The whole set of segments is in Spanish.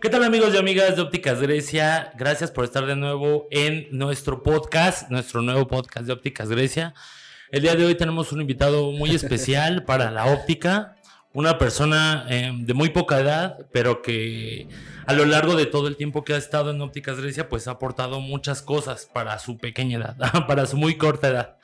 ¿Qué tal amigos y amigas de Ópticas Grecia? Gracias por estar de nuevo en nuestro podcast, nuestro nuevo podcast de Ópticas Grecia. El día de hoy tenemos un invitado muy especial para la óptica, una persona eh, de muy poca edad, pero que a lo largo de todo el tiempo que ha estado en Ópticas Grecia, pues ha aportado muchas cosas para su pequeña edad, para su muy corta edad.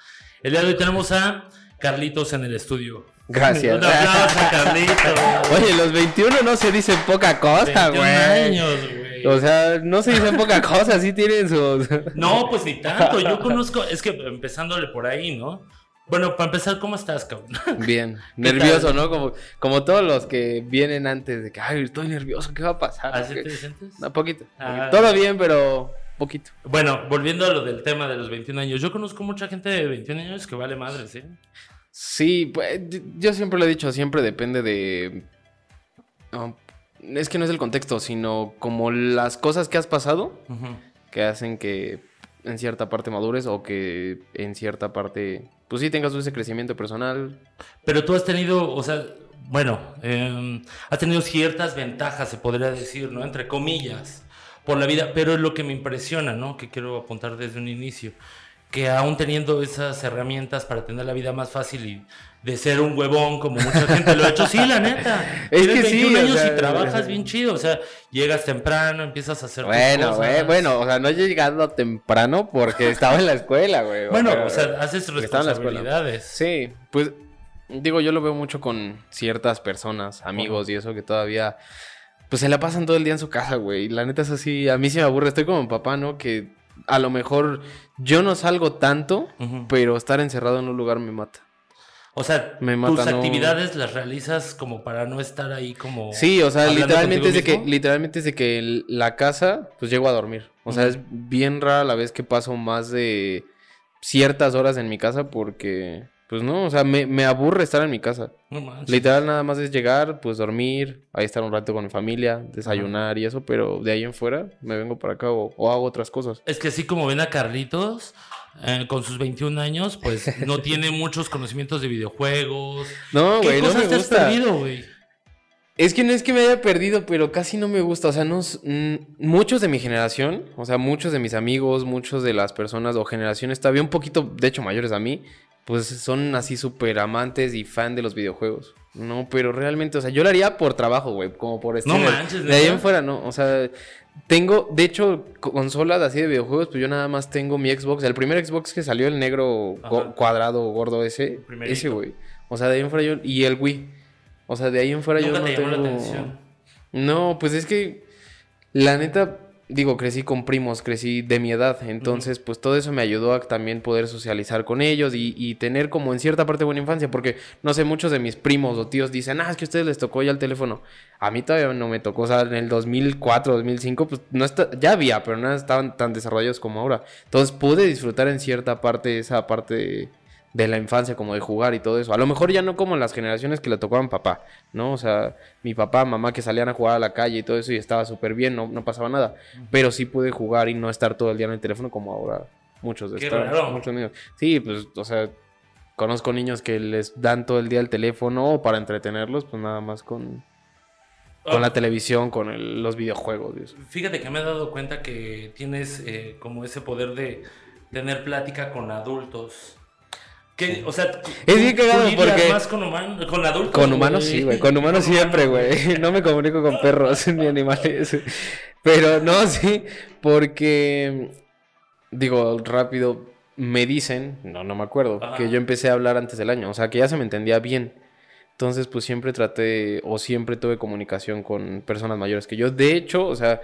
El día de hoy tenemos a Carlitos en el estudio. Gracias. Un aplauso, Carlitos. Oye, los 21 no se dicen poca cosa, 21 güey. años, güey. O sea, no se dicen poca cosa, sí tienen sus... No, pues ni tanto. Yo conozco, es que empezándole por ahí, ¿no? Bueno, para empezar, ¿cómo estás, cabrón? Bien, ¿Qué nervioso, tal? ¿no? Como, como todos los que vienen antes de que, ay, estoy nervioso, ¿qué va a pasar? ¿Así ¿Qué? te sientes? No, poquito. Ah. Todo bien, pero poquito. Bueno, volviendo a lo del tema de los 21 años. Yo conozco mucha gente de 21 años que vale madres, ¿eh? Sí, pues yo- siempre lo he dicho, siempre depende de... no, es que no es el contexto, sino como las cosas que has pasado que hacen que en cierta parte madures o que en cierta parte, pues sí tengas ese crecimiento personal. Pero tú has tenido, o sea, bueno, eh, has tenido ciertas ventajas, se podría decir, ¿no? Entre comillas, por la vida. Pero es lo que me impresiona, ¿no? Que quiero apuntar desde un inicio. Que aún teniendo esas herramientas para tener la vida más fácil y de ser un huevón, como mucha gente lo ha hecho, sí, la neta. Es Tienes que sí, 21 o años sea, y trabajas bien chido. O sea, llegas temprano, empiezas a hacer tus Bueno, cosas. güey, bueno, o sea, no he llegado temprano porque estaba en la escuela, güey. Bueno, o sea, haces en la escuela. responsabilidades. Sí, pues digo, yo lo veo mucho con ciertas personas, amigos y eso que todavía pues se la pasan todo el día en su casa, güey. Y la neta es así, a mí sí me aburre, estoy como mi papá, ¿no? Que a lo mejor yo no salgo tanto, pero estar encerrado en un lugar me mata. O sea, Me tus no- actividades las realizas como para no estar ahí como... Sí, o sea, literalmente es de que literalmente es de que la casa pues llego a dormir. O sea, es bien rara la vez que paso más de ciertas horas en mi casa porque pues no, o sea, me, me aburre estar en mi casa. No manches. Literal nada más es llegar, pues dormir, ahí estar un rato con mi familia, desayunar y eso, pero de ahí en fuera me vengo para acá o, o hago otras cosas. Es que así como ven a Carlitos, eh, con sus 21 años, pues no tiene muchos conocimientos de videojuegos. No, ¿Qué güey, no me te has gusta. perdido, güey? Es que no es que me haya perdido, pero casi no me gusta. O sea, no, s- mm, muchos de mi generación, o sea, muchos de mis amigos, muchos de las personas o generaciones todavía un poquito, de hecho, mayores a mí, pues son así súper amantes y fan de los videojuegos. No, pero realmente, o sea, yo lo haría por trabajo, güey, como por streamer. manches, De ahí en fuera, no. O sea, tengo, de hecho, consolas así de videojuegos, pues yo nada más tengo mi Xbox. El primer Xbox que salió, el negro go- cuadrado gordo ese, ese, güey. O sea, de ahí en fuera yo, y el Wii. O sea, de ahí en fuera Nunca yo no te llamó la tengo... atención. No, pues es que la neta, digo, crecí con primos, crecí de mi edad, entonces pues todo eso me ayudó a también poder socializar con ellos y, tener como en cierta parte buena infancia, porque no sé, muchos de mis primos o tíos dicen, ah, es que a ustedes les tocó ya el teléfono. A mí todavía no me tocó, o sea, en el 2004, 2005, pues no está, ya había, pero no estaban tan desarrollados como ahora. Entonces pude disfrutar en cierta parte esa parte de, la infancia, como de jugar y todo eso. A lo mejor ya no como en las generaciones que le tocaban papá, ¿no? O sea, mi papá, mamá que salían a jugar a la calle y todo eso y estaba súper bien, no, no pasaba nada. Pero sí pude jugar y no estar todo el día en el teléfono como ahora muchos de raro. muchos niños. Sí, pues, o sea, conozco niños que les dan todo el día el teléfono para entretenerlos, pues nada más con, con Ah, la televisión, con el- los videojuegos eso. Fíjate que me he dado cuenta que tienes eh, como ese poder de tener plática con adultos. Que, o sea, Es bien cagado porque- más con, human- con adultos. Con humanos güey. sí, güey. Con humanos siempre, humanos. güey. No me comunico con perros ni animales. Pero no, sí, porque digo, rápido, me dicen, no, no me acuerdo, Ajá. que yo empecé a hablar antes del año, o sea, que ya se me entendía bien. Entonces, pues siempre traté o siempre tuve comunicación con personas mayores que yo. De hecho, o sea,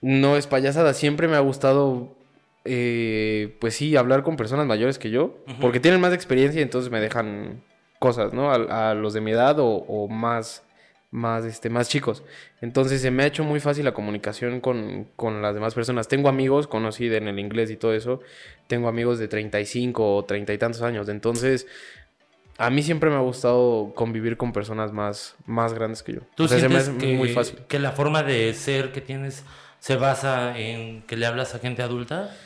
no es payasada, siempre me ha gustado, eh, pues sí, hablar con personas mayores que yo, porque tienen más experiencia y entonces me dejan cosas, ¿no? A, a los de mi edad o, o más, más, este, más chicos. Entonces se me ha hecho muy fácil la comunicación con, con las demás personas. Tengo amigos, conocí en el inglés y todo eso, tengo amigos de 35 o 30 y tantos años, entonces... A mí siempre me ha gustado convivir con personas más, más grandes que yo. ¿Tú O sea, se me sientes hace que, muy fácil. que la forma de ser que tienes se basa en que le hablas a gente adulta?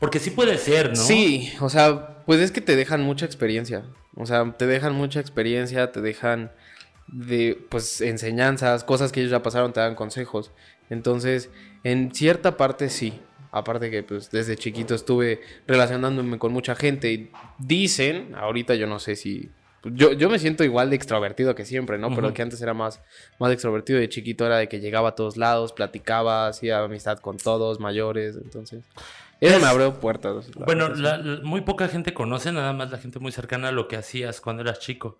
Porque sí puede ser, ¿no? Sí, o sea, pues es que te dejan mucha experiencia. O sea, te dejan mucha experiencia, te dejan de, pues, enseñanzas, cosas que ellos ya pasaron, te dan consejos. Entonces, en cierta parte sí. Aparte que, pues, desde chiquito estuve relacionándome con mucha gente. Y dicen, ahorita yo no sé si... Yo, yo me siento igual de extrovertido que siempre, ¿no? Pero que antes era más, más extrovertido. De chiquito era de que llegaba a todos lados, platicaba, hacía amistad con todos, mayores. Entonces, eso Es- me abrió puertas. la Bueno, la- la- muy poca gente conoce, nada más la gente muy cercana a lo que hacías cuando eras chico.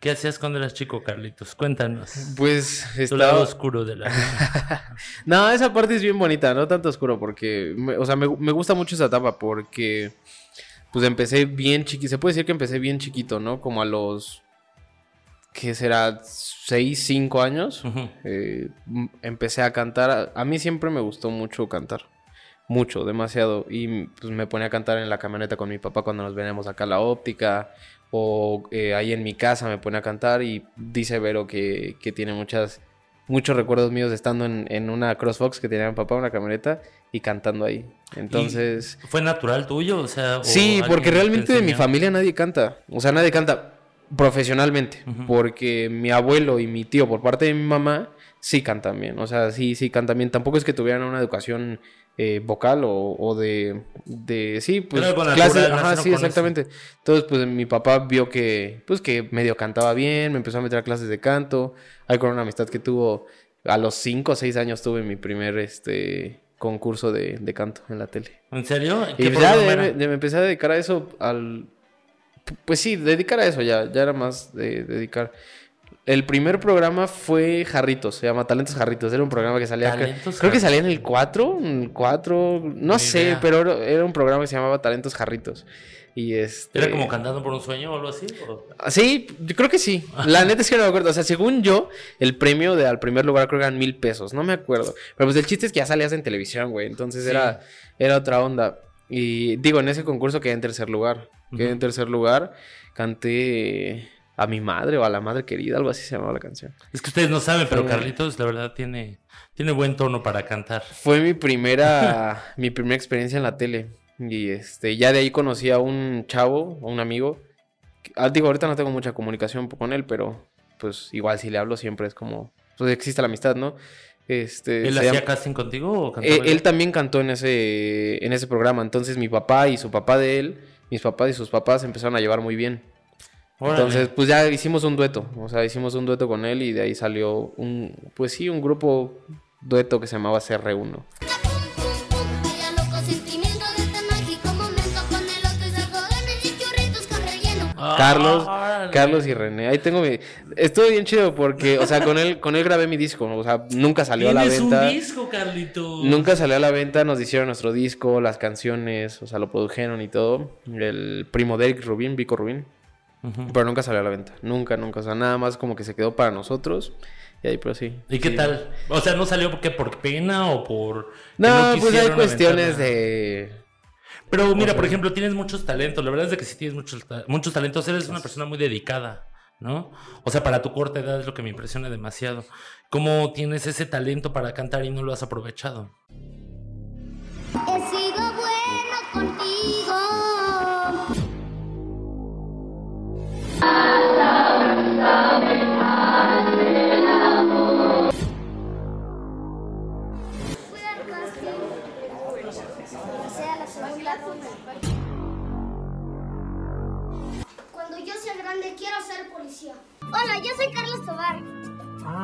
¿Qué hacías cuando eras chico, Carlitos? Cuéntanos. Pues Tu lado oscuro de la vida. No, esa parte es bien bonita, no tanto oscuro, porque, me- o sea, me, me gusta mucho esa etapa porque, pues empecé bien chiquito, se puede decir que empecé bien chiquito, ¿no? Como a los, ¿qué será? 6, 5 años. Eh, empecé a cantar, a mí siempre me gustó mucho cantar, mucho, demasiado, y pues me ponía a cantar en la camioneta con mi papá cuando nos veníamos acá a la óptica, o eh, ahí en mi casa me ponía a cantar y dice Vero que, que tiene muchas muchos recuerdos míos de estando en, en una CrossFox que tenía mi papá, una camioneta, y cantando ahí. Entonces... ¿Fue natural tuyo? O sea, o Sí, porque te realmente de mi familia nadie canta. O sea, nadie canta profesionalmente. Porque mi abuelo y mi tío, por parte de mi mamá, sí cantan bien. O sea, sí, sí cantan bien. Tampoco es que tuvieran una educación eh, vocal o, o de, de. Sí, pues. Clases. Ajá, sí, eso. exactamente. Entonces, pues mi papá vio que, pues, que medio cantaba bien, me empezó a meter a clases de canto. Hay con una amistad que tuvo. A los 5 o 6 años tuve mi primer este concurso de, de canto en la tele. ¿En serio? Y ¿Qué pues ya de- me empecé a dedicar a eso al... Pues sí, dedicar a eso ya, ya era más de dedicar. El primer programa fue Jarritos, se llama Talentos Jarritos. Era un programa que salía... Talentos creo que salía en el 4, 4, no Ni sé, idea. pero era, un programa que se llamaba Talentos Jarritos. Y este... ¿Era como cantando por un sueño o algo así? ¿O? Ah, Sí, yo creo que sí. La neta es que no me acuerdo. O sea, según yo, el premio de al primer lugar creo que eran mil pesos. No me acuerdo. Pero pues el chiste es que ya salías en televisión, güey. Entonces Sí. era, era otra onda. Y digo, en ese concurso quedé en tercer lugar. Quedé en tercer lugar. Canté a mi madre o a la madre querida, algo así se llamaba la canción. Es que ustedes no saben, pero Carlitos, la verdad, tiene, tiene buen tono para cantar. Fue mi primera, mi primera experiencia en la tele. Y este, ya de ahí conocí a un chavo, a un amigo. que- ah, digo, ahorita no tengo mucha comunicación con él, pero pues igual si le hablo siempre es como, pues existe la amistad, ¿no? Este, ¿Él hacía llama- casting contigo o cantaba eh, él también cantó en ese, en ese programa. Entonces mi papá y su papá de él, mis papás y sus papás empezaron a llevar muy bien. Órale. Entonces, pues ya hicimos un dueto. O sea, hicimos un dueto con él y de ahí salió un, pues sí, un grupo dueto que se llamaba CR1. Vaya loco sentimiento de este mágico momento con el otro y saco de mis chichurritos con relleno. Ah, Carlos, órale. Carlos y René. Ahí tengo mi. Estuvo bien chido porque, o sea, con él, con él grabé mi disco. O sea, nunca salió a la Tienes venta. un disco, Carlitos. Nunca salió a la venta, nos hicieron nuestro disco, las canciones, o sea, lo produjeron y todo. El primo de Eric Rubin, Vico Pero nunca salió a la venta. Nunca, nunca. O sea, nada más como que se quedó para nosotros. Y ahí, pero sí. ¿Y qué Sí. tal? O sea, ¿no salió porque por pena o por... que No, pues hay cuestiones de. Pero mira, por ejemplo, tienes muchos talentos. La verdad es que sí tienes muchos, muchos talentos. Eres una persona muy dedicada, ¿no? O sea, para tu corta edad es lo que me impresiona demasiado. ¿Cómo tienes ese talento para cantar y no lo has aprovechado? Cuando yo sea grande quiero ser policía. Hola, yo soy Carlos Tobar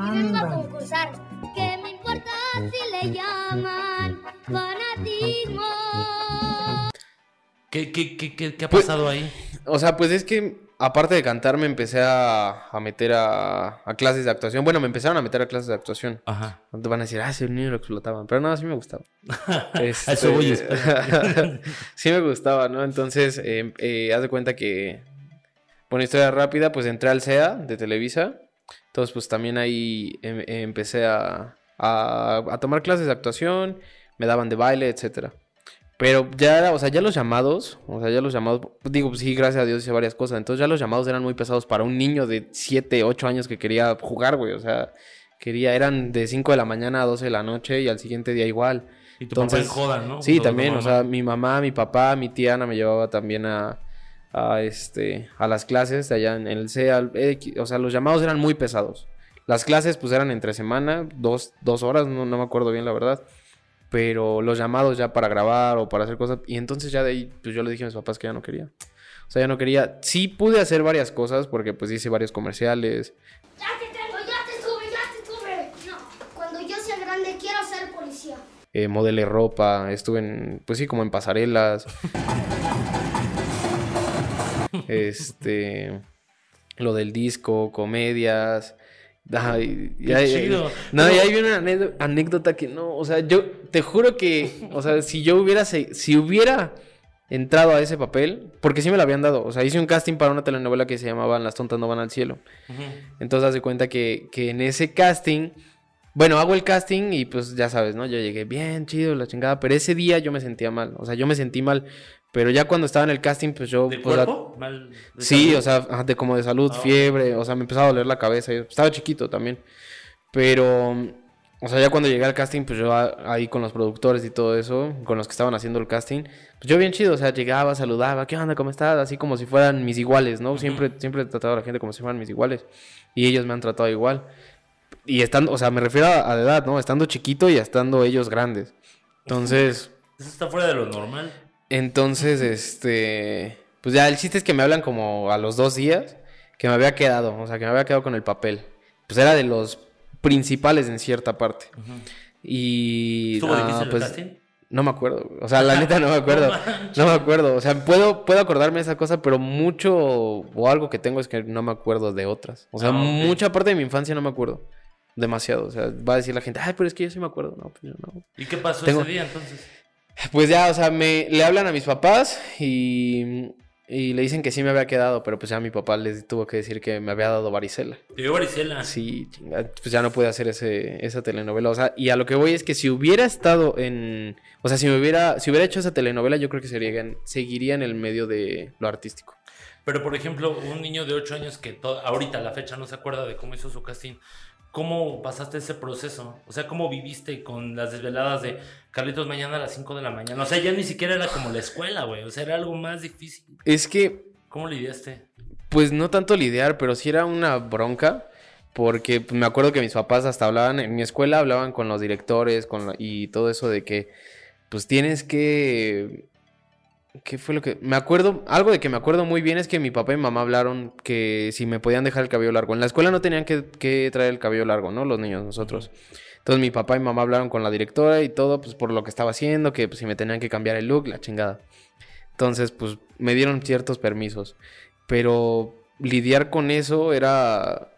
y vengo a concursar. ¿Qué me importa si le llaman fanatismo? ¿Qué, qué, qué, qué, qué ha Pues- pasado ahí? O sea, pues es que aparte de cantar, me empecé a, a meter a, a clases de actuación. Bueno, me empezaron a meter a clases de actuación. Ajá. Te van a decir, ah, ese niño lo explotaban. Pero no, sí me gustaba. A eso voy, espera. sí me gustaba, ¿no? Entonces, eh, eh, haz de cuenta que, bueno, historia rápida, pues entré al CEA de Televisa. Entonces, pues también ahí em- empecé a, a, a tomar clases de actuación, me daban de baile, etcétera. Pero ya o sea, ya los llamados, o sea, ya los llamados, digo, pues sí, gracias a Dios hice varias cosas. Entonces ya los llamados eran muy pesados para un niño de 7, 8 años que quería jugar, güey. O sea, quería, eran de 5 de la mañana a 12 de la noche y al siguiente día igual. Y tu papá en joda, ¿no? Sí, Todo también, o sea, mi mamá, mi papá, mi tía Ana me llevaba también a, a, este, a las clases de allá en el CEA. O sea, los llamados eran muy pesados. Las clases pues eran entre semana, dos, dos horas, no, no me acuerdo bien la verdad. Pero los llamados ya para grabar o para hacer cosas. Y entonces ya de ahí, pues yo le dije a mis papás que ya no quería. O sea, ya no quería. Sí pude hacer varias cosas porque pues hice varios comerciales. Ya te tengo, ya te tuve, ya te tuve. No, cuando yo sea grande quiero ser policía. Eh, modelé ropa, estuve en, pues sí, como en pasarelas. este, lo del disco, comedias. Y hay- chido. No, Pero- y hay una ane- anécdota que no, o sea, yo te juro que, o sea, si yo hubiera, si hubiera entrado a ese papel, porque sí me lo habían dado, o sea, hice un casting para una telenovela que se llamaba Las tontas no van al cielo. Ujú. Entonces, haz de cuenta que, que en ese casting, bueno, hago el casting y pues ya sabes, ¿no? Yo llegué bien, chido, la chingada, pero ese día yo me sentía mal, o sea, yo me sentí mal, pero ya cuando estaba en el casting, pues yo... ¿De pues, la- cuerpo? Mal- de Sí, salud. o sea, de como de salud, Ah. fiebre, o sea, me empezaba a doler la cabeza. yo estaba chiquito también. Pero, o sea, ya cuando llegué al casting, pues yo a- ahí con los productores y todo eso, con los que estaban haciendo el casting, pues yo bien chido, o sea, llegaba, saludaba, ¿qué onda? ¿Cómo estás? Así como si fueran mis iguales, ¿no? Siempre, siempre he tratado a la gente como si fueran mis iguales. Y ellos me han tratado igual. Y estando, o sea, me refiero a, a de edad, ¿no? Estando chiquito y estando ellos grandes. Entonces... Eso está fuera de lo normal. Entonces, este, pues ya el chiste es que me hablan como a los dos días que me había quedado, o sea, que me había quedado con el papel. Pues era de los principales en cierta parte. Y ¿Estuvo ah, difícil pues, no me acuerdo, o sea, la neta no me acuerdo. No me acuerdo, o sea, puedo puedo acordarme de esa cosa, pero mucho o algo que tengo es que no me acuerdo de otras. O sea, Ah, mucha parte de mi infancia no me acuerdo. Demasiado, o sea, va a decir la gente, "Ay, pero es que yo sí me acuerdo." No, pues yo no. ¿Y qué pasó Tengo- ese día entonces? Pues ya, o sea, me le hablan a mis papás y, y le dicen que sí me había quedado, pero pues ya mi papá les tuvo que decir que me había dado varicela. Te dio varicela. Sí, pues ya no pude hacer ese, esa telenovela. O sea, y a lo que voy es que si hubiera estado en. O sea, si me hubiera, si hubiera hecho esa telenovela, yo creo que sería, seguiría en el medio de lo artístico. Pero, por ejemplo, un niño de 8 años que ahorita a la fecha no se acuerda de cómo hizo su casting, ¿cómo pasaste ese proceso? O sea, ¿cómo viviste con las desveladas de Carlitos mañana a las 5 de la mañana? O sea, ya ni siquiera era como la escuela, güey. O sea, era algo más difícil. Es que ¿Cómo lidiaste? Pues no tanto lidiar, pero sí era una bronca. Porque me acuerdo que mis papás hasta hablaban, en mi escuela hablaban con los directores con y todo eso de que, pues tienes que... ¿Qué fue lo que...? Me acuerdo, algo de que me acuerdo muy bien es que mi papá y mamá hablaron que si me podían dejar el cabello largo. En la escuela no tenían que, que traer el cabello largo, ¿no? Los niños, nosotros. Entonces mi papá y mamá hablaron con la directora y todo, pues por lo que estaba haciendo, que pues, si me tenían que cambiar el look, la chingada. Entonces, pues me dieron ciertos permisos. Pero lidiar con eso era.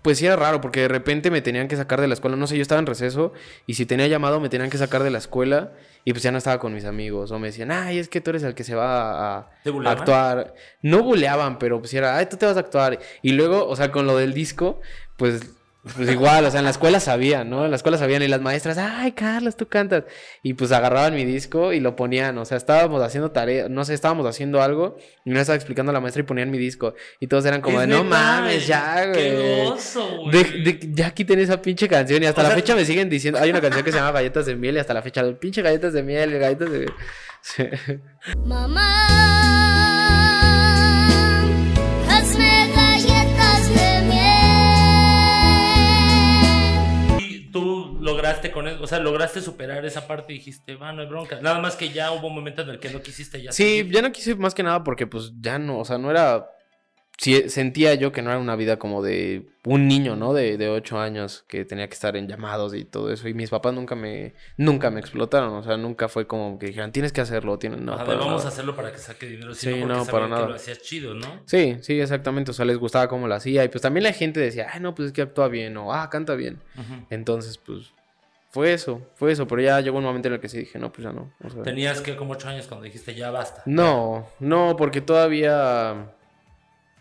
Pues sí era raro, porque de repente me tenían que sacar de la escuela. No sé, yo estaba en receso y si tenía llamado me tenían que sacar de la escuela y pues ya no estaba con mis amigos. O me decían, ay, es que tú eres el que se va a, ¿Te a actuar. No buleaban, pero pues era, ay, tú te vas a actuar. Y luego, o sea, con lo del disco, pues. Pues igual, o sea, en la escuela sabían, ¿no? En la escuela sabían y las maestras, ay, Carlos, tú cantas. Y pues agarraban mi disco y lo ponían, o sea, estábamos haciendo tarea, no sé, estábamos haciendo algo y no estaba explicando a la maestra y ponían mi disco. Y todos eran como de, no mames, ya, Qué güey. oso, güey. De, de- ya quiten esa pinche canción y hasta O la sea- fecha me siguen diciendo, hay una canción que se llama Galletas de Miel y hasta la fecha, pinche galletas de miel, galletas de... Sí. Mamá, lograste con eso, o sea, lograste superar esa parte y dijiste, va, no hay bronca. Nada más que ya hubo un momento en el que no quisiste ya. Sí, seguir. ya no quise más que nada porque pues ya no, o sea, no era... Sí, sentía yo que no era una vida como de un niño, ¿no? De, de ocho años que tenía que estar en llamados y todo eso. Y mis papás nunca me, nunca me explotaron, o sea, nunca fue como que dijeran, tienes que hacerlo, tienes... No, A ver, para vamos nada. a hacerlo para que saque dinero, Sí, no, para que nada. lo hacías chido, ¿no? Sí, sí, exactamente, o sea, les gustaba cómo lo hacía. Y pues también la gente decía, ay, no, pues es que actúa bien, o ah, canta bien. Entonces, pues, fue eso, fue eso. Pero ya llegó un momento en el que sí dije, no, pues ya no. o sea, Tenías que como ocho años cuando dijiste, ya basta. No, no, porque todavía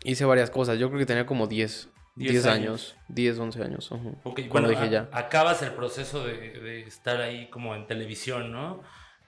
hice varias cosas. Yo creo que tenía como 10, 10 10 años. años, 10, 11 años. Cuando bueno, dije ya. acabas el proceso de, de estar ahí como en televisión, ¿no?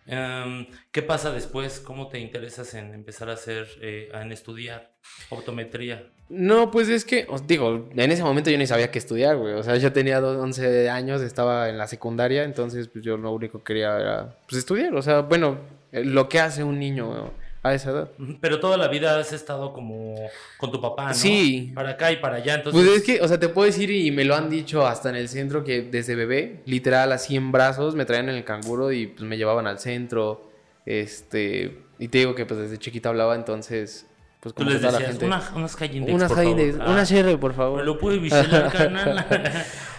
Em, ¿Qué pasa después? ¿Cómo te interesas en empezar a hacer, eh, en estudiar optometría? No, pues es que, os digo, en ese momento yo ni sabía qué estudiar, güey. O sea, yo tenía do- 11 años, estaba en la secundaria, entonces pues yo lo único que quería era, pues estudiar. O sea, bueno, eh, lo que hace un niño a esa edad. Pero toda la vida has estado como con tu papá, ¿no? Sí. Para acá y para allá, entonces... Pues es que, o sea, te puedo decir, y me lo han dicho hasta en el centro, que desde bebé, literal, así en brazos, me traían en el canguro y pues me llevaban al centro. Este, y te digo que pues desde chiquita hablaba, entonces, pues Tú como les toda la decías, gente. "Una- unas Cayendex, unas por favor". una Ah, por ¿Me favor. lo puede vigilar, carnal?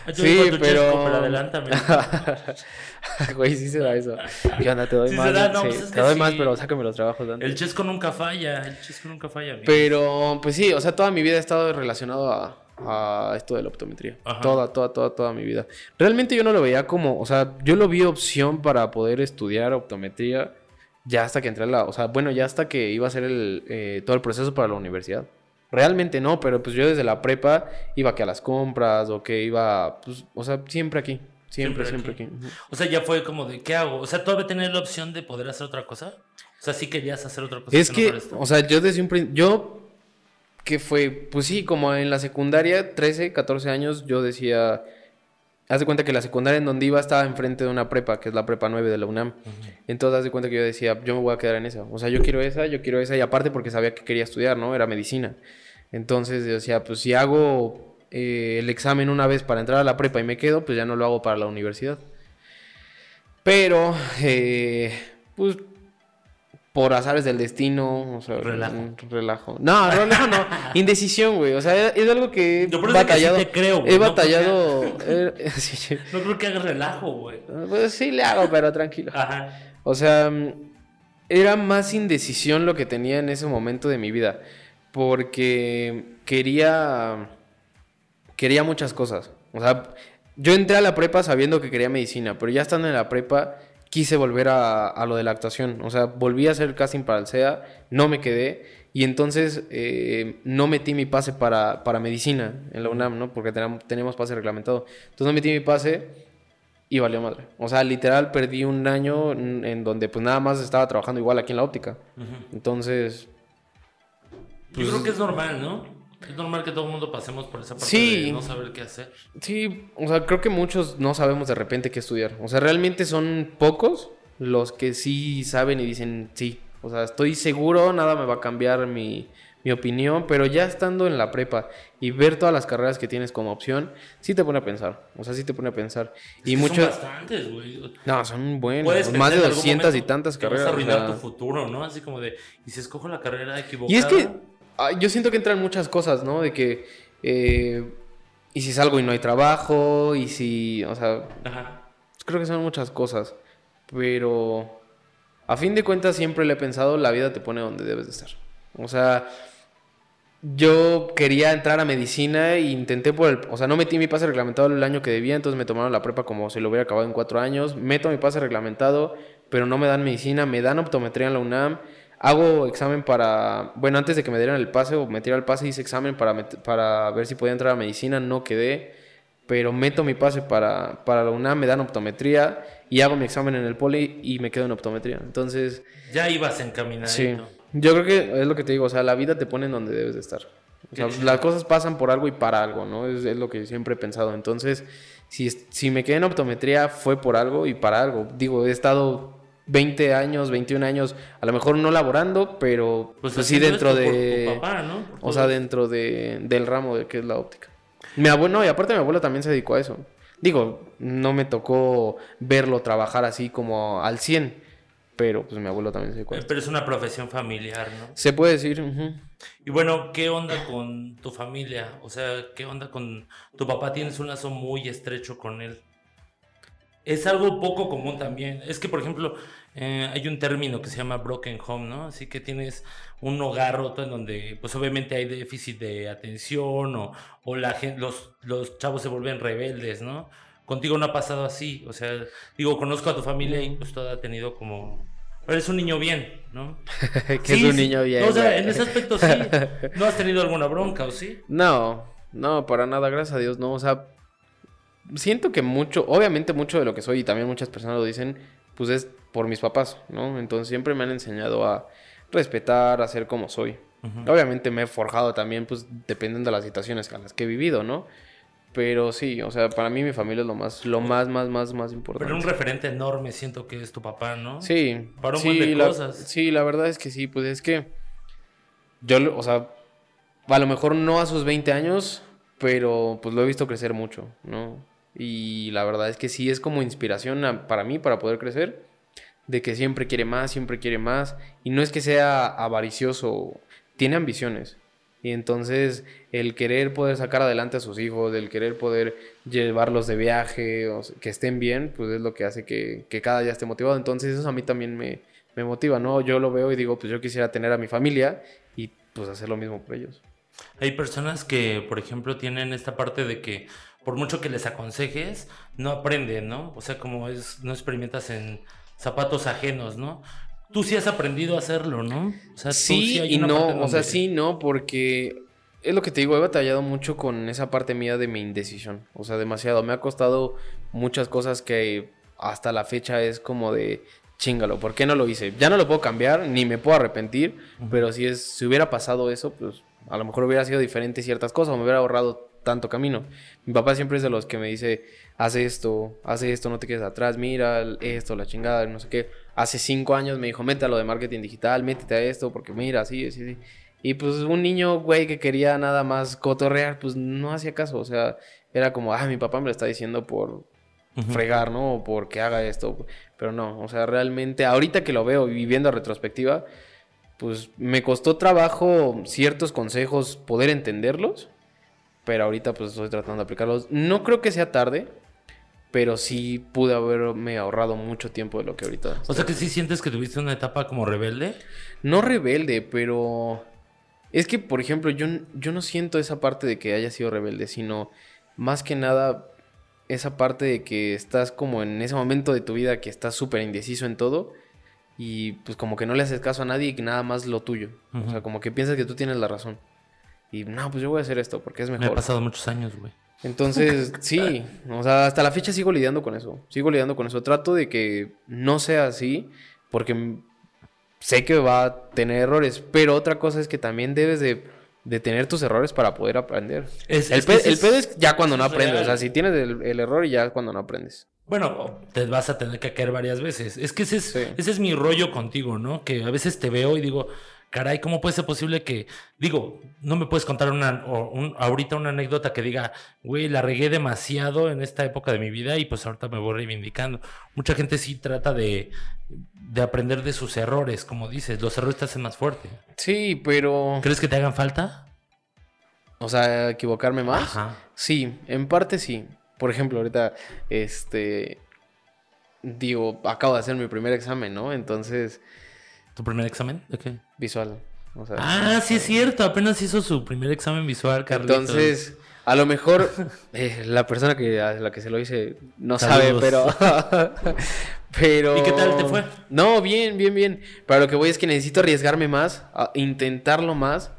Yo Sí, pero- chesco, pero adelántame. Güey, sí se da eso. ¿Qué onda? Te doy Sí se más. da, no, sí, pues es te que doy sí. más, pero sácame los trabajos antes. El chesco nunca falla, el chesco nunca falla. amigo. Pero, pues sí, o sea, toda mi vida he estado relacionado a, a esto de la optometría. Ajá. Toda, toda, toda, toda mi vida. Realmente yo no lo veía como, o sea, yo lo vi opción para poder estudiar optometría ya hasta que entré a la, o sea, bueno, ya hasta que iba a hacer el, eh, todo el proceso para la universidad. Realmente no, pero pues yo desde la prepa iba que a las compras o que iba, pues, o sea, siempre aquí. Siempre, Siempre siempre, aquí. O sea, ya fue como de, ¿qué hago? O sea, ¿todavía tener la opción de poder hacer otra cosa? O sea, sí querías hacer otra cosa. Es que, o sea, yo desde un principio, yo, que fue, pues sí, como en la secundaria, 13, 14 años, yo decía, haz de cuenta que la secundaria en donde iba estaba enfrente de una prepa, que es la prepa 9 de la UNAM. Entonces, haz de cuenta que yo decía, yo me voy a quedar en esa. O sea, yo quiero esa, yo quiero esa, y aparte porque sabía que quería estudiar, ¿no? Era medicina. Entonces, yo decía, pues si hago eh, el examen una vez para entrar a la prepa y me quedo, pues ya no lo hago para la universidad. Pero, eh, pues, por azares del destino, o sea, Relajo. relajo. No, relajo no, indecisión, güey. O sea, es algo que he Yo por eso que sí batallado. te creo, güey, he no batallado. eh, sí, No creo que hagas relajo, güey. pues sí le hago, pero tranquilo. Ajá. O sea, era más indecisión lo que tenía en ese momento de mi vida. Porque quería. Quería muchas cosas. O sea, yo entré a la prepa sabiendo que quería medicina, pero ya estando en la prepa quise volver a, a lo de la actuación. O sea, volví a hacer casting para el SEA, no me quedé. Y entonces eh, no metí mi pase para, para medicina en la UNAM, ¿no? Porque tenemos, tenemos pase reglamentado. Entonces no metí mi pase y valió madre. O sea, literal perdí un año en donde pues nada más estaba trabajando igual aquí en la óptica. Entonces, Yo creo que es normal, ¿no? Es normal que todo el mundo pasemos por esa parte Sí. de no saber qué hacer. sí, o sea, creo que muchos no sabemos de repente qué estudiar. O sea, realmente son pocos los que sí saben y dicen, sí, o sea, estoy seguro, nada me va a cambiar mi, mi opinión, pero ya estando en la prepa y ver todas las carreras que tienes como opción, sí te pone a pensar. O sea, sí te pone a pensar. Es y muchos... Son bastantes, güey. No, son buenos. Puedes Más de pensar en algún 200 y tantas que carreras. Vas a o arruinar sea. tu futuro, ¿no? Así como de, y si escojo la carrera equivocada. Y es que yo siento que entran muchas cosas, ¿no? De que, eh, y si salgo y no hay trabajo, y si, o sea, Ajá. creo que son muchas cosas. Pero, a fin de cuentas, siempre le he pensado, la vida te pone donde debes de estar. O sea, yo quería entrar a medicina e intenté por el, o sea, no metí mi pase reglamentado el año que debía, entonces me tomaron la prepa como si lo hubiera acabado en cuatro años. Meto mi pase reglamentado, pero no me dan medicina, me dan optometría en la UNAM. Hago examen para, bueno, antes de que me dieran el pase o metiera el pase, hice examen para, para ver si podía entrar a medicina, no quedé, pero meto mi pase para, para la UNAM, me dan optometría y hago mi examen en el poli y me quedo en optometría. Entonces, Ya ibas encaminadito. Sí. Yo creo que es lo que te digo, o sea, la vida te pone en donde debes de estar. O sea, las cosas pasan por algo y para algo, ¿no? Es, es lo que siempre he pensado. Entonces, si, si me quedé en optometría fue por algo y para algo. Digo, he estado 20 años, 21 años, a lo mejor no laborando, pero Pues, pues, sí dentro de... Por papá, ¿no? Por O sea, dentro de, del ramo de que es la óptica. Mi abuelo, no, y aparte mi abuelo también se dedicó a eso. Digo, no me tocó verlo trabajar así como al 100, pero pues mi abuelo también se dedicó a eso. Pero es una profesión familiar, ¿no? Se puede decir. Y bueno, ¿qué onda con tu familia? O sea, ¿qué onda con tu papá? Tienes un lazo muy estrecho con él. Es algo poco común también. Es que, por ejemplo, eh, hay un término que se llama broken home, ¿no? Así que tienes un hogar roto en donde, pues obviamente hay déficit de atención o, o la gen- los, los chavos se vuelven rebeldes, ¿no? Contigo no ha pasado así. O sea, digo, conozco a tu familia y pues todo ha tenido como... Eres un niño bien, ¿no? que Sí, es un niño bien. No, o sea, en ese aspecto sí. ¿No has tenido alguna bronca o sí? No, no, para nada, gracias a Dios, no. O sea, siento que mucho, obviamente mucho de lo que soy, y también muchas personas lo dicen, pues es por mis papás, ¿no? Entonces siempre me han enseñado a respetar, a ser como soy. Obviamente me he forjado también, pues dependiendo de las situaciones a las que he vivido, ¿no? Pero sí, o sea, para mí mi familia es lo más, lo más, más, más, más importante. Pero un referente enorme siento que es tu papá, ¿no? Sí. Para un sí, buen de la, cosas. Sí, la verdad es que sí, pues es que yo, o sea, a lo mejor no a sus 20 años, pero pues lo he visto crecer mucho, ¿no? Y la verdad es que sí es como inspiración para mí, para poder crecer, de que siempre quiere más, siempre quiere más, y no es que sea avaricioso, tiene ambiciones. Y entonces el querer poder sacar adelante a sus hijos, el querer poder llevarlos de viaje, o que estén bien, pues es lo que hace que, que cada día esté motivado. Entonces eso a mí también me, me motiva, ¿no? Yo lo veo y digo, pues yo quisiera tener a mi familia y pues hacer lo mismo por ellos. Hay personas que, por ejemplo, tienen esta parte de que por mucho que les aconsejes, no aprenden, ¿no? O sea, como es, no experimentas en zapatos ajenos, ¿no? Tú sí has aprendido a hacerlo, ¿no? O sea, Sí hay y no, o sea, sí, no, porque es lo que te digo, he batallado mucho con esa parte mía de mi indecisión, o sea, demasiado. Me ha costado muchas cosas que hasta la fecha es como de chingalo, ¿por qué no lo hice? Ya no lo puedo cambiar, ni me puedo arrepentir, pero si es si hubiera pasado eso, pues a lo mejor hubiera sido diferente ciertas cosas, o me hubiera ahorrado tanto camino. Mi papá siempre es de los que me dice, haz esto, haz esto, no te quedes atrás, mira esto, la chingada, no sé qué. Hace cinco años me dijo, métete a lo de marketing digital, métete a esto, porque mira, así, así, así. Y pues un niño, güey, que quería nada más cotorrear, pues no hacía caso. O sea, era como, ah, mi papá me lo está diciendo por fregar, ¿no? O porque haga esto. Pero no, o sea, realmente, ahorita que lo veo y viendo a retrospectiva, pues me costó trabajo ciertos consejos poder entenderlos. Pero ahorita pues estoy tratando de aplicarlos. No creo que sea tarde, pero sí pude haberme ahorrado mucho tiempo de lo que ahorita. O sea, que sí sientes que tuviste una etapa como rebelde. No rebelde, pero es que, por ejemplo, yo, yo no siento esa parte de que haya sido rebelde, sino más que nada esa parte de que estás como en ese momento de tu vida que estás súper indeciso en todo y pues como que no le haces caso a nadie y que nada más lo tuyo. O sea, como que piensas que tú tienes la razón. Y no, pues yo voy a hacer esto porque es Me ha mejor. pasado muchos años, güey. Entonces, sí, o sea, hasta la fecha sigo lidiando con eso. Sigo lidiando con eso. Trato de que no sea así, porque sé que va a tener errores, pero otra cosa es que también debes de, de tener tus errores para poder aprender. Es- el, es pe- el es- pedo es ya cuando no aprendes. O sea, si tienes el, el error y ya es cuando no aprendes. Bueno, te vas a tener que caer varias veces. Es que ese es, Sí. ese es mi rollo contigo, ¿no? Que a veces te veo y digo, caray, ¿cómo puede ser posible que, digo, no me puedes contar una, o un- ahorita una anécdota que diga, güey, la regué demasiado en esta época de mi vida y pues ahorita me voy reivindicando. Mucha gente sí trata de, de aprender de sus errores, como dices, los errores te hacen más fuerte. Sí, pero... ¿Crees que te hagan falta? O sea, equivocarme más. Ajá. Sí, en parte sí. Por ejemplo, ahorita, este... Digo, acabo de hacer mi primer examen, ¿no? Entonces... ¿Tu primer examen? ¿De qué? Visual. O sea, Ah, sí es cierto, apenas hizo su primer examen visual, Carlitos. entonces, a lo mejor eh, la persona que a la que se lo hice no sabe, pero pero ¿Y qué tal te fue? No, bien, bien, bien. Pero lo que voy es que necesito arriesgarme más, a intentarlo más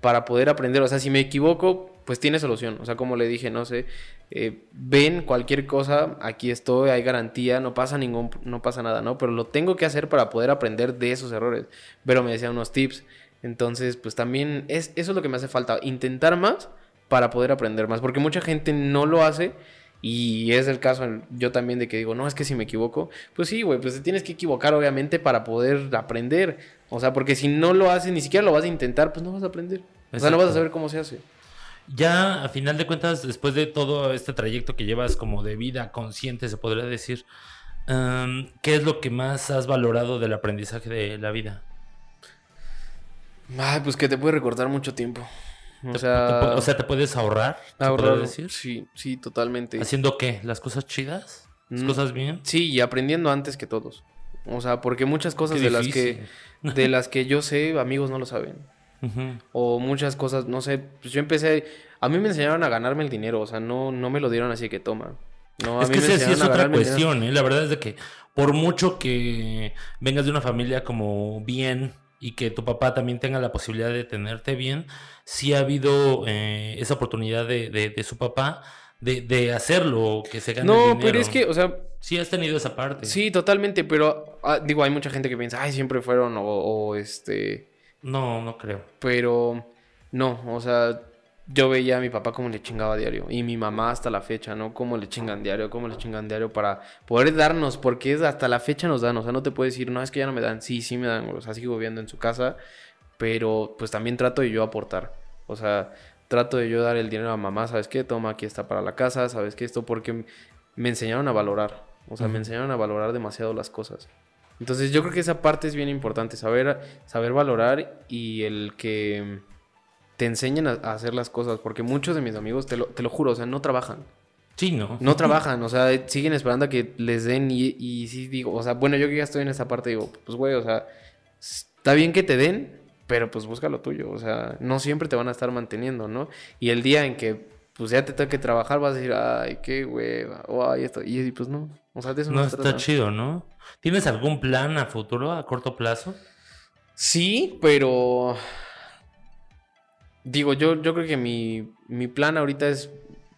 para poder aprender. O sea, si me equivoco, pues tiene solución. O sea, como le dije, no sé, eh, ven cualquier cosa, aquí estoy, hay garantía, no pasa ningún, no pasa nada, ¿no? Pero lo tengo que hacer para poder aprender de esos errores. Pero me decían unos tips. Entonces, pues también es, eso es lo que me hace falta, intentar más para poder aprender más. Porque mucha gente no lo hace. Y es el caso yo también de que digo, no, es que si me equivoco, pues sí, güey, pues te tienes que equivocar obviamente para poder aprender. O sea, porque si no lo haces, ni siquiera lo vas a intentar, pues no vas a aprender. O sea, no vas a saber cómo se hace. Ya a final de cuentas, después de todo este trayecto que llevas como de vida consciente, se podría decir, em, ¿qué es lo que más has valorado del aprendizaje de la vida? Ay, pues que te puede recortar mucho tiempo. O Te- sea, te o sea, ¿te puedes ahorrar? ¿Se ahorrar, decir? Sí, sí, totalmente. ¿Haciendo qué? ¿Las cosas chidas? ¿Las Mm. cosas bien? Sí, y aprendiendo antes que todos. O sea, porque muchas cosas de las que de las que yo sé, amigos no lo saben. Ujú. O muchas cosas, no sé, pues yo empecé, a mí me enseñaron a ganarme el dinero, o sea, no, no me lo dieron así que toma. No, a es mí que me esa sí es otra cuestión, ¿eh? La verdad es de que por mucho que vengas de una familia como bien y que tu papá también tenga la posibilidad de tenerte bien, sí ha habido eh, esa oportunidad de, de- de su papá de, de hacerlo, que se gane No, dinero. pero es que, o sea, Sí has tenido esa parte. sí, totalmente, pero ah, digo, hay mucha gente que piensa, ay, siempre fueron, o, o, este, No, no creo. pero no, o sea, yo veía a mi papá cómo le chingaba diario y mi mamá hasta la fecha, ¿no? Cómo le chingan diario, cómo le chingan diario para poder darnos, porque es hasta la fecha nos dan, o sea, no te puedes decir, no, es que ya no me dan, sí, sí me dan, o sea, sigo viviendo en su casa, pero pues también trato de yo aportar, o sea, trato de yo dar el dinero a mamá, ¿sabes qué? Toma, aquí está para la casa, ¿sabes qué? Esto porque me enseñaron a valorar, o sea, me enseñaron a valorar demasiado las cosas. Entonces yo creo que esa parte es bien importante, saber, saber valorar y el que te enseñen a, a hacer las cosas, porque muchos de mis amigos, te lo, te lo juro, o sea, no trabajan. Sí, ¿no? No trabajan, o sea, siguen esperando a que les den y, y sí digo, o sea, bueno, yo que ya estoy en esa parte digo, pues güey, o sea, está bien que te den, pero pues busca lo tuyo, o sea, no siempre te van a estar manteniendo, ¿no? Y el día en que pues ya te toque trabajar vas a decir, ay, qué hueva, o ay, esto, y, y, pues no, o sea, de eso no, está trata. chido, ¿no? ¿Tienes algún plan a futuro, a corto plazo? Sí, pero digo, yo, yo creo que mi, mi plan ahorita es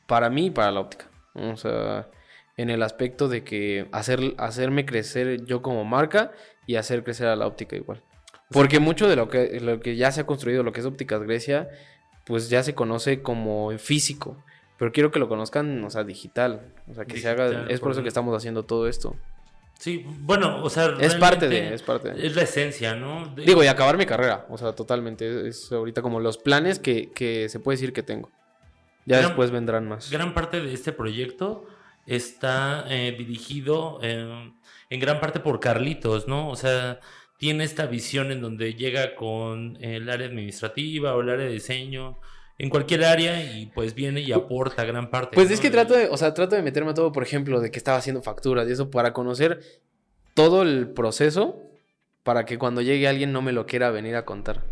para mí y para la óptica. O sea, en el aspecto de que hacer, hacerme crecer yo como marca y hacer crecer a la óptica igual. Porque mucho de lo que, lo que ya se ha construido, lo que es Ópticas Grecia, pues ya se conoce como físico. Pero quiero que lo conozcan, o sea, digital. O sea, que se haga. Es por eso que estamos haciendo todo esto. Sí, bueno, o sea, Es parte de, es parte de. Es la esencia, ¿no? De- Digo, y acabar mi carrera. O sea, totalmente. Es ahorita como los planes que, que se puede decir que tengo. Ya Gran- después vendrán más. Gran parte de este proyecto está eh, dirigido eh, en gran parte por Carlitos, ¿no? O sea, tiene esta visión en donde llega con el área administrativa o el área de diseño, en cualquier área, y pues viene y aporta gran parte. Pues ¿no? es que trato de, o sea, trato de meterme a todo, por ejemplo, de que estaba haciendo facturas y eso para conocer todo el proceso para que cuando llegue alguien no me lo quiera venir a contar.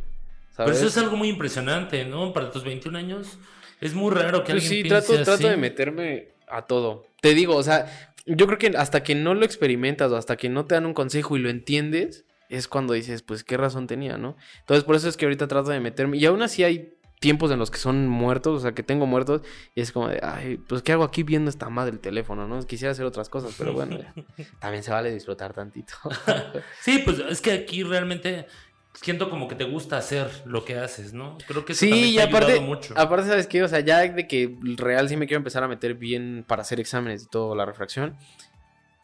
Pero eso es algo muy impresionante, ¿no? Para tus 21 años es muy raro que Pues alguien sí, piense trato, trato de meterme a todo. Te digo, o sea, yo creo que hasta que no lo experimentas o hasta que no te dan un consejo y lo entiendes, es cuando dices, pues qué razón tenía, ¿no? Entonces, por eso es que ahorita trato de meterme. Y aún así hay tiempos en los que son muertos, o sea, que tengo muertos, y es como de, ay, pues qué hago aquí viendo esta madre el teléfono, ¿no? Quisiera hacer otras cosas, pero bueno, ya. también se vale disfrutar tantito. Sí, pues es que aquí realmente siento como que te gusta hacer lo que haces, ¿no? Creo que eso Sí, también y te aparte, mucho. aparte, ¿sabes qué? O sea, ya de que real sí me quiero empezar a meter bien para hacer exámenes y todo, la refracción.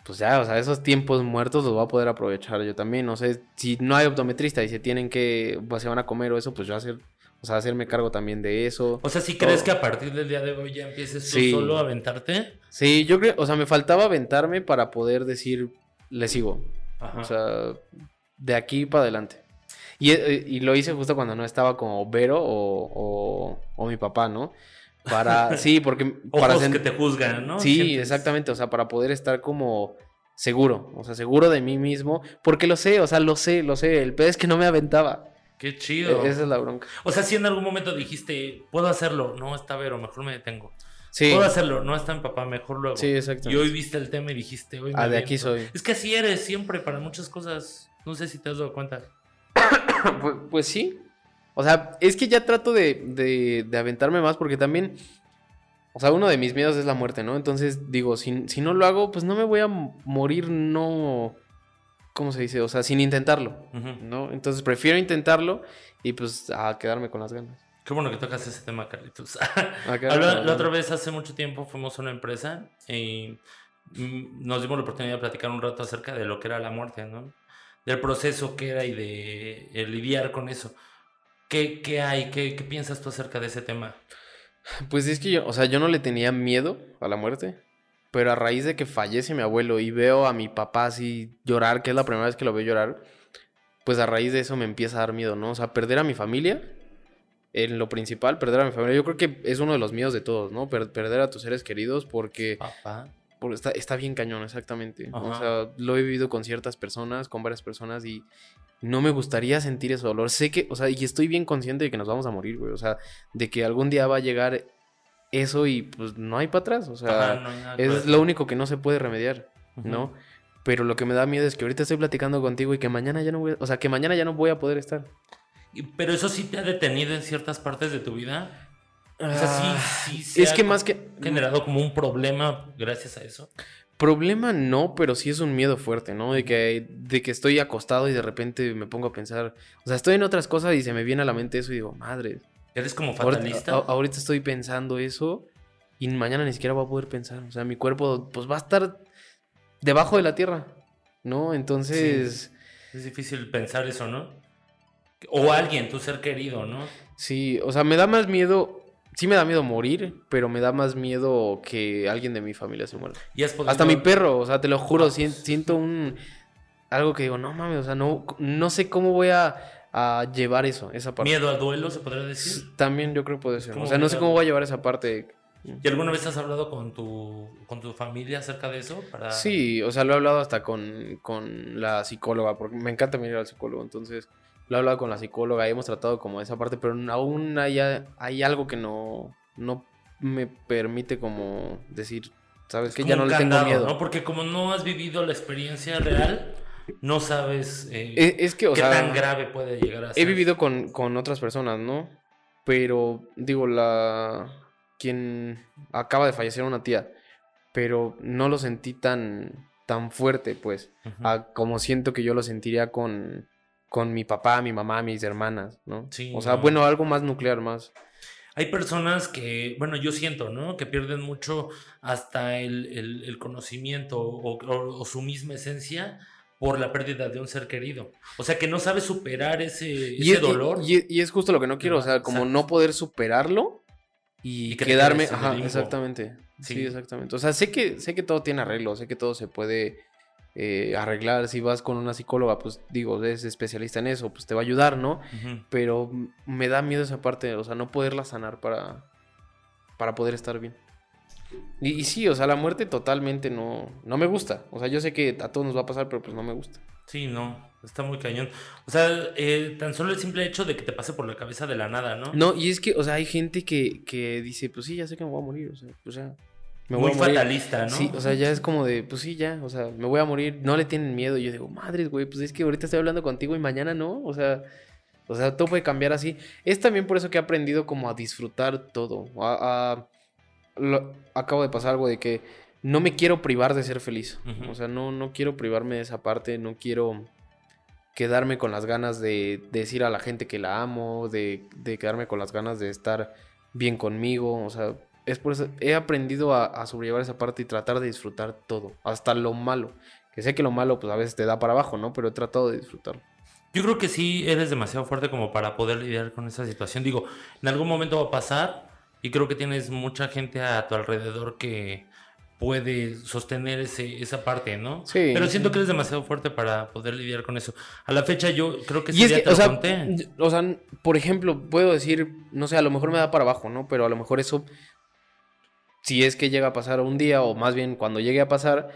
Pues ya, o sea, esos tiempos muertos los voy a poder aprovechar yo también. No sé, si no hay optometrista y se tienen que, pues, se van a comer o eso, pues yo hacer, o sea, hacerme cargo también de eso. O sea, ¿sí crees que a partir del día de hoy ya empieces tú Sí. solo a aventarte? Sí, yo creo, o sea, me faltaba aventarme para poder decir, le sigo. Ajá. O sea, de aquí para adelante. Y, eh, y lo hice justo cuando no estaba como Vero o, o, o mi papá, ¿no? Para, sí, porque para Ojos que te juzgan, ¿no? Sí, Sientes- exactamente, o sea, para poder estar como seguro, o sea, seguro de mí mismo, porque lo sé, o sea, lo sé, lo sé, el pedo es que no me aventaba. Qué chido. E- Esa es la bronca. O sea, si en algún momento dijiste, puedo hacerlo, no está Vero, mejor me detengo. Sí, Puedo hacerlo, no está mi papá, mejor luego. sí, exacto. Y hoy viste el tema y dijiste, hoy me Ah, de aquí soy. Es que así eres siempre para muchas cosas. No sé si te has dado cuenta. pues, pues sí. O sea, es que ya trato de, de, de aventarme más porque también, o sea, uno de mis miedos es la muerte, ¿no? Entonces digo, si, si no lo hago, pues no me voy a morir, no... ¿Cómo se dice? O sea, sin intentarlo. ¿no? Entonces prefiero intentarlo y pues a quedarme con las ganas. Qué bueno que tocas ese tema, Carlitos. A quedarme con Habla- las la otra vez, hace mucho tiempo, fuimos a una empresa y mm, nos dimos la oportunidad de platicar un rato acerca de lo que era la muerte, ¿no? Del proceso que era y de eh, lidiar con eso. ¿Qué, qué hay? ¿Qué, ¿Qué piensas tú acerca de ese tema? Pues es que yo, o sea, yo no le tenía miedo a la muerte, pero a raíz de que fallece mi abuelo y veo a mi papá así llorar, que es la primera vez que lo veo llorar, pues a raíz de eso me empieza a dar miedo, ¿no? O sea, perder a mi familia, en lo principal, perder a mi familia, yo creo que es uno de los miedos de todos, ¿no? Per- perder a tus seres queridos porque, Papá. porque está, está bien cañón, exactamente. O sea, lo he vivido con ciertas personas, con varias personas y no me gustaría sentir ese dolor. Sé que, o sea, y estoy bien consciente de que nos vamos a morir, güey. O sea, de que algún día va a llegar eso y pues no hay para atrás. O sea, Ajá, no hay nada que es lo único que no se puede remediar. ¿no? Pero lo que me da miedo es que ahorita estoy platicando contigo y que mañana ya no voy a, o sea, que mañana ya no voy a poder estar. Y- Pero eso sí te ha detenido en ciertas partes de tu vida. O sea, sí, Ah, sí es ha que más que generado como un problema gracias a eso. problema no, pero sí es un miedo fuerte, ¿no? De que de que estoy acostado y de repente me pongo a pensar, o sea, estoy en otras cosas y se me viene a la mente eso y digo, madre, ¿Eres como Ahorita, fatalista? a- ahorita estoy pensando eso y mañana ni siquiera voy a poder pensar. O sea, mi cuerpo pues va a estar debajo de la tierra, ¿no? Entonces, Es difícil pensar eso, ¿no? O alguien, tu ser querido, ¿no? sí, o sea, me da más miedo, sí me da miedo morir, pero me da más miedo que alguien de mi familia se muera. Y has podido- Hasta mi perro, o sea, te lo juro, Ah, sien- siento un... Algo que digo, no mames, o sea, no, no sé cómo voy a, a llevar eso, esa parte. Miedo al duelo, se podría decir. También yo creo que puede ser. ¿Cómo O sea, no sé cómo voy a llevar esa parte. ¿Y alguna vez has hablado con tu, con tu familia acerca de eso? Para... Sí, o sea, lo he hablado hasta con, con la psicóloga, porque me encanta mirar al psicólogo, entonces lo he hablado con la psicóloga y hemos tratado como esa parte, pero aún hay, hay algo que no, no me permite como decir, sabes que ya no le tengo miedo. ¿no? Porque como no has vivido la experiencia real, no sabes eh, Es, es que, o qué sea, tan grave puede llegar a ser. he vivido con, con otras personas, ¿no? Pero, digo, la... quien acaba de fallecer una tía, pero no lo sentí tan, tan fuerte, pues. Ujú. a como siento que yo lo sentiría con, con mi papá, mi mamá, mis hermanas, ¿no? Sí, o sea, no. bueno, algo más nuclear, más. Hay personas que, bueno, yo siento, ¿no? Que pierden mucho hasta el, el- el conocimiento o, o- o su misma esencia por la pérdida de un ser querido. O sea, que no sabe superar ese, ese es, dolor. Y, y es justo lo que no quiero, o sea, como Exacto. no poder superarlo y, quedarme, ajá, exactamente. Sí. Sí. exactamente. O sea, sé que sé que todo tiene arreglo, sé que todo se puede eh, arreglar. Si vas con una psicóloga, pues digo, es especialista en eso, pues te va a ayudar, ¿no? Pero me da miedo esa parte, o sea, no poderla sanar para, para poder estar bien. Y, y sí, o sea, la muerte totalmente no, no me gusta. O sea, yo sé que a todos nos va a pasar, pero pues no me gusta. Sí, no, está muy cañón. O sea, eh, tan solo el simple hecho de que te pase por la cabeza de la nada, ¿no? No, y es que, o sea, hay gente que, que dice, pues sí, ya sé que me voy a morir, o sea, pues ya. Me muy voy a morir. fatalista, ¿no? Sí, o sea, ya es como de, pues sí, ya, o sea, me voy a morir, no le tienen miedo. Y yo digo, madres, güey, pues es que ahorita estoy hablando contigo y mañana no, o sea, o sea, todo puede cambiar así. Es también por eso que he aprendido como a disfrutar todo. A, a- lo- acabo de pasar algo de que no me quiero privar de ser feliz. O sea, no, no quiero privarme de esa parte, no quiero quedarme con las ganas de, decir a la gente que la amo, de, de quedarme con las ganas de estar bien conmigo. O sea, es por eso he aprendido a, a sobrellevar esa parte y tratar de disfrutar todo, hasta lo malo. Que sé que lo malo, pues a veces te da para abajo, ¿no? Pero he tratado de disfrutarlo. Yo creo que sí eres demasiado fuerte como para poder lidiar con esa situación. Digo, en algún momento va a pasar y creo que tienes mucha gente a tu alrededor que puede sostener ese, esa parte, ¿no? Sí. Pero siento que eres demasiado fuerte para poder lidiar con eso. A la fecha yo creo que ese es que, te o lo sea, conté. y- o sea, por ejemplo, puedo decir, no sé, a lo mejor me da para abajo, ¿no? Pero a lo mejor eso, si es que llega a pasar un día, o más bien cuando llegue a pasar,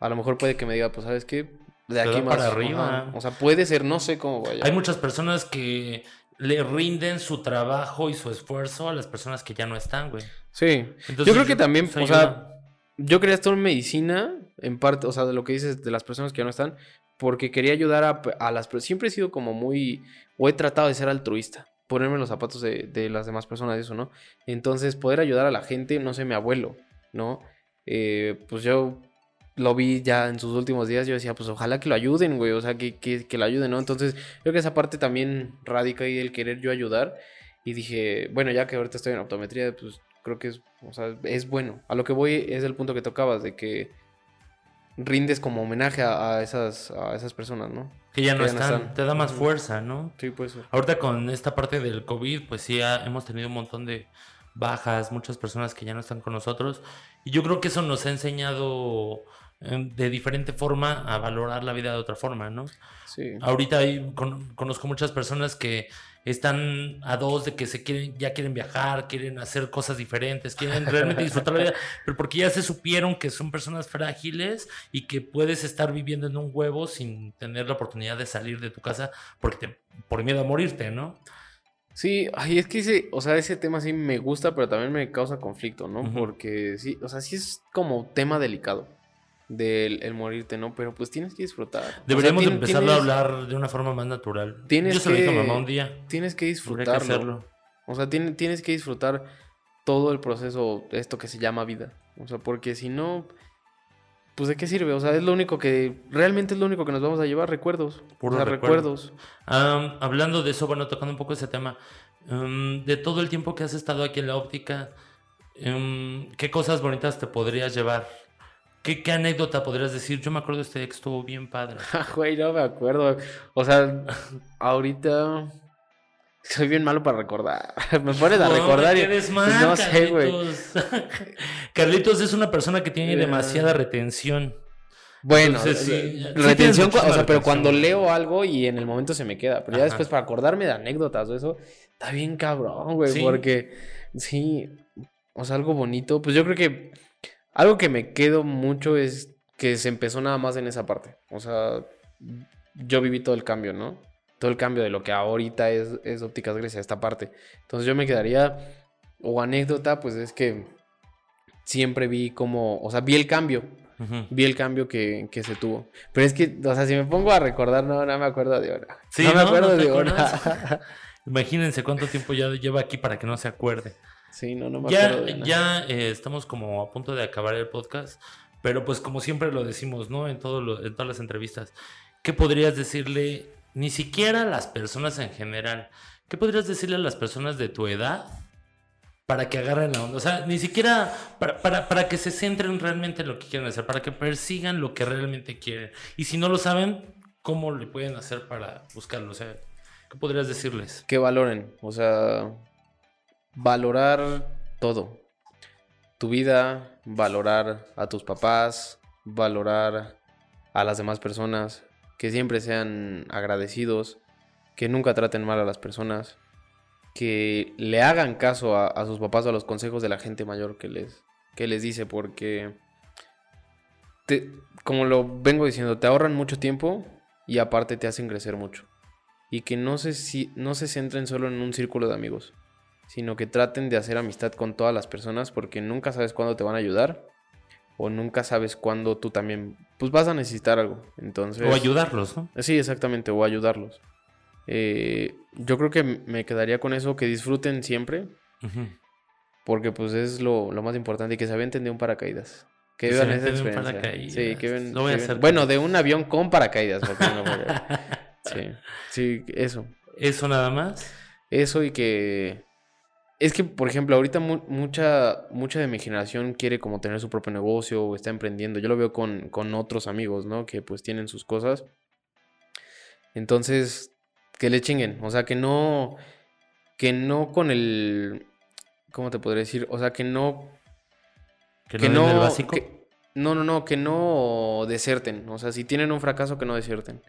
a lo mejor puede que me diga, pues, ¿sabes qué? De aquí más para arriba. ajá. O sea, puede ser, no sé cómo vaya. Hay muchas personas que le rinden su trabajo y su esfuerzo a las personas que ya no están, güey. Sí. Entonces, yo creo que también, o sea, ayuda. yo quería estar en medicina, en parte, o sea, de lo que dices de las personas que ya no están, porque quería ayudar a, a las personas. Siempre he sido como muy, o he tratado de ser altruista, ponerme los zapatos de, de las demás personas, eso, ¿no? Entonces, poder ayudar a la gente, no sé, mi abuelo, ¿no? Eh, pues yo lo vi ya en sus últimos días, yo decía, pues ojalá que lo ayuden, güey, o sea, que, que, que lo ayuden, ¿no? Entonces, creo que esa parte también radica ahí el querer yo ayudar. Y dije, bueno, ya que ahorita estoy en optometría, pues creo que es, o sea, es bueno. A lo que voy es el punto que tocabas, de que rindes como homenaje a, a esas, a esas personas, ¿no? Que ya no que ya no están. Te da más fuerza, ¿no? Sí, pues. Ahorita con esta parte del COVID, pues sí, ha- hemos tenido un montón de bajas, muchas personas que ya no están con nosotros. Y yo creo que eso nos ha enseñado de diferente forma a valorar la vida de otra forma, ¿no? Sí. Ahorita hay- con- conozco muchas personas que están a dos de que se quieren, ya quieren viajar, quieren hacer cosas diferentes, quieren realmente disfrutar la vida, pero porque ya se supieron que son personas frágiles y que puedes estar viviendo en un huevo sin tener la oportunidad de salir de tu casa porque te, por miedo a morirte, ¿no? Sí, ay, es que ese, o sea, ese tema sí me gusta, pero también me causa conflicto, ¿no? Porque sí, o sea, sí es como tema delicado del el morirte, ¿no? Pero pues tienes que disfrutar. O sea, Deberíamos de tien- empezarlo a hablar de una forma más natural. Tienes Yo se lo dije a que- mamá un día. Tienes que que disfrutarlo. hacerlo. O sea, tien- tienes que disfrutar todo el proceso, esto que se llama vida. O sea, porque si no, pues de qué sirve. O sea, es lo único que, realmente es lo único que nos vamos a llevar, recuerdos. Puro o sea, recuerdo. recuerdos. Hablando de eso, bueno, tocando un poco ese tema, em, de todo el tiempo que has estado aquí en la óptica, ¿qué cosas bonitas te podrías llevar? ¿Qué, ¿Qué, anécdota podrías decir? Yo me acuerdo de este día que estuvo bien padre. Güey, no me acuerdo. O sea, ahorita soy bien malo para recordar. Me pones a recordar y pues mal, no sé, güey. Carlitos es una persona que tiene demasiada retención. Bueno, Entonces, sí, retención, o sea, retención, pero cuando leo algo y en el momento se me queda. Pero ya Ajá. después para acordarme de anécdotas o eso, está bien cabrón, güey. ¿Sí? Porque sí, o sea, algo bonito. Pues yo creo que algo que me quedo mucho es que se empezó nada más en esa parte. O sea, yo viví todo el cambio, ¿no? Todo el cambio de lo que ahorita es, es Ópticas Grecia, esta parte. Entonces yo me quedaría, o anécdota, pues es que siempre vi como, o sea, vi el cambio. Uh -huh. Vi el cambio que, que, se tuvo. Pero es que, o sea, si me pongo a recordar, no, no me acuerdo de hora. Sí, no, no me acuerdo no de hora. Imagínense cuánto tiempo ya lleva aquí para que no se acuerde. Sí, no, no me ya, acuerdo. De nada. Ya eh, estamos como a punto de acabar el podcast, pero pues como siempre lo decimos, ¿no? En, todo lo, en todas las entrevistas. ¿Qué podrías decirle, ni siquiera a las personas en general, qué podrías decirle a las personas de tu edad para que agarren la onda? O sea, ni siquiera para, para, para que se centren realmente en lo que quieren hacer, para que persigan lo que realmente quieren. Y si no lo saben, ¿cómo le pueden hacer para buscarlo? O sea, ¿qué podrías decirles? Que valoren, o sea, valorar todo. Tu vida, valorar a tus papás, valorar a las demás personas, que siempre sean agradecidos, que nunca traten mal a las personas, que le hagan caso a, sus papás o a los consejos de la gente mayor que les, que les dice, porque, te, como lo vengo diciendo, te ahorran mucho tiempo y aparte te hacen crecer mucho. Y que no se, si, no se centren solo en un círculo de amigos sino que traten de hacer amistad con todas las personas porque nunca sabes cuándo te van a ayudar o nunca sabes cuándo tú también pues vas a necesitar algo. Entonces, o ayudarlos, ¿no? Sí, exactamente, o ayudarlos. Eh, yo creo que me quedaría con eso, que disfruten siempre, uh -huh. porque pues es lo, lo, más importante y que se aventen de un paracaídas. Que vivan esa experiencia. Sí, que ven, lo voy que a hacer ven, bueno, de un avión con paracaídas. No sí, sí, eso. ¿Eso nada más? Eso y que es que, por ejemplo, ahorita mu mucha, mucha de mi generación quiere como tener su propio negocio o está emprendiendo. Yo lo veo con, con otros amigos, ¿no? Que pues tienen sus cosas. Entonces, que le chinguen. O sea, que no. Que no con el. ¿Cómo te podría decir? O sea, que no. Que, que no. El básico? Que, no, no, no. Que no deserten. O sea, si tienen un fracaso, que no deserten.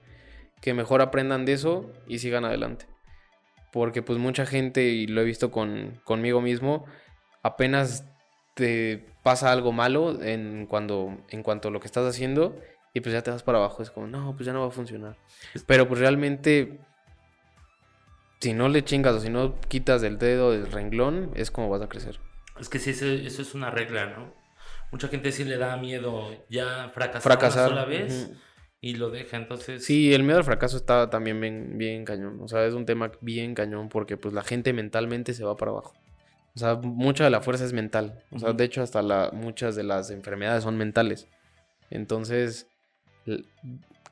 Que mejor aprendan de eso y sigan adelante porque pues mucha gente, y lo he visto con, conmigo mismo, apenas te pasa algo malo en, cuando, en cuanto a lo que estás haciendo y pues ya te vas para abajo, es como, no, pues ya no va a funcionar. Pero pues realmente, si no le chingas o si no quitas del dedo del renglón, es como vas a crecer. Es que sí, eso, eso es una regla, ¿no? Mucha gente sí le da miedo ya fracasar, fracasar. una sola vez. Uh -huh y lo deja, entonces... Sí, el miedo al fracaso está también bien, bien cañón, o sea, es un tema bien cañón porque pues la gente mentalmente se va para abajo. O sea, mucha de la fuerza es mental. O sea, uh -huh. de hecho, hasta la, muchas de las enfermedades son mentales. Entonces,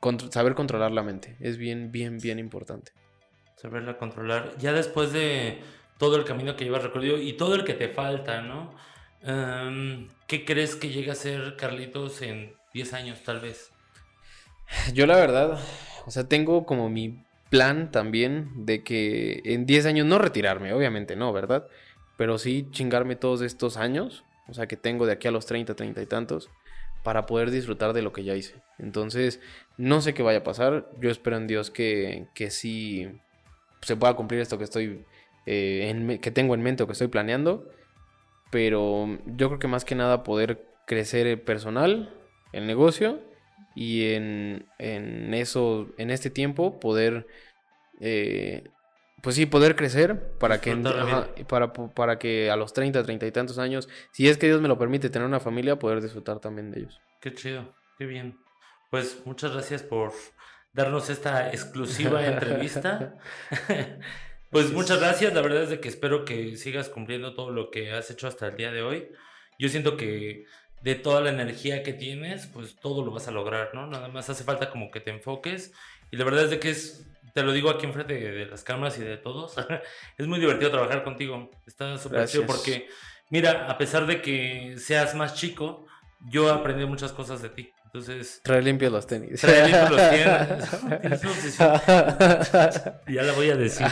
contro saber controlar la mente es bien, bien, bien importante. Saberla controlar. Ya después de todo el camino que llevas recorrido y todo el que te falta, ¿no? Um, ¿Qué crees que llega a ser Carlitos en 10 años, tal vez? Yo la verdad, o sea, tengo como mi plan también de que en 10 años no retirarme, obviamente no, ¿verdad? Pero sí chingarme todos estos años, o sea, que tengo de aquí a los 30, 30 y tantos, para poder disfrutar de lo que ya hice. Entonces, no sé qué vaya a pasar, yo espero en Dios que, que sí se pueda cumplir esto que estoy, eh, en, que tengo en mente o que estoy planeando, pero yo creo que más que nada poder crecer personal, el negocio y en, en eso, en este tiempo, poder, eh, pues sí, poder crecer para que, ajá, para, para que a los 30, 30 y tantos años, si es que Dios me lo permite tener una familia, poder disfrutar también de ellos. Qué chido, qué bien. Pues muchas gracias por darnos esta exclusiva entrevista. pues muchas gracias, la verdad es de que espero que sigas cumpliendo todo lo que has hecho hasta el día de hoy. Yo siento que de toda la energía que tienes, pues todo lo vas a lograr, ¿no? Nada más hace falta como que te enfoques. Y la verdad es de que es te lo digo aquí enfrente de, de las cámaras y de todos. es muy divertido trabajar contigo. Está súper chido porque, mira, a pesar de que seas más chico, yo aprendí muchas cosas de ti. Entonces, Trae limpios los tenis. trae limpios los obsesión. Ya la voy a decir.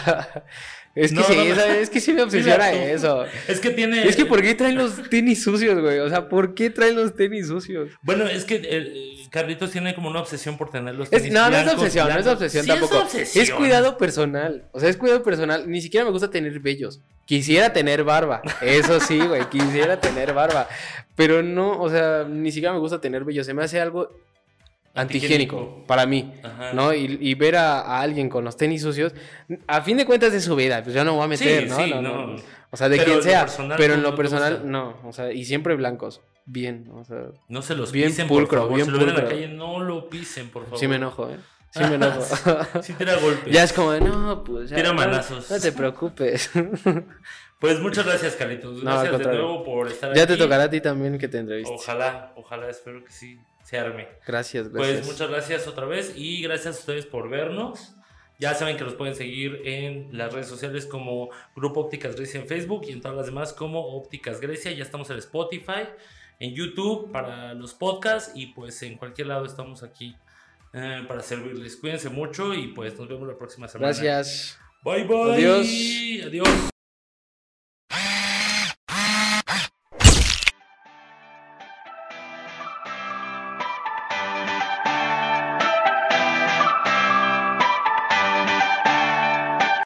Es que No, sí, no, no. esa- es que sí me obsesiona eso. Es que tiene. Es que ¿por qué traen los tenis sucios, güey? O sea, ¿por qué traen los tenis sucios? Bueno, es que eh, Carlitos tiene como una obsesión por tener los Es- tenis no, no es blancos, obsesión, no es obsesión Sí, tampoco. Es, obsesión. Es cuidado personal. O sea, es cuidado personal. Ni siquiera me gusta tener vellos. Quisiera tener barba. Eso sí, güey. Quisiera tener barba. Pero no, o sea, ni siquiera me gusta tener vellos. Se me hace algo antihigiénico para mí. Ajá. ¿No? Y, y ver a, a alguien con los tenis sucios, a fin de cuentas es su vida, pues yo no voy a meter, Sí, ¿no? sí, no, no. no. O sea, de Pero quien sea, personal pero en lo personal no, o sea, y siempre blancos, bien, o sea, No se los Bien pisen, pulcro, por favor. bien si lo ven en la pulcro. calle, no lo pisen, por favor. sí me enojo, ¿eh? Sí me enojo. Sí tira golpes. ya es como de, no, pues ya. Tira manazos. No, te preocupes. Pues muchas gracias, Carlitos. No, Gracias de nuevo por estar ya aquí. te tocará a ti también que te entrevistes. Ojalá, ojalá, espero que sí se arme. Gracias, Pues gracias. muchas gracias otra vez y gracias a ustedes por vernos. Ya saben que los pueden seguir en las redes sociales como Grupo Ópticas Grecia en Facebook y en todas las demás como Ópticas Grecia. Ya estamos en Spotify, en YouTube para los podcasts y pues en cualquier lado estamos aquí eh, para servirles. Cuídense mucho y pues nos vemos la próxima semana. Gracias. Bye bye. Adiós. Adiós.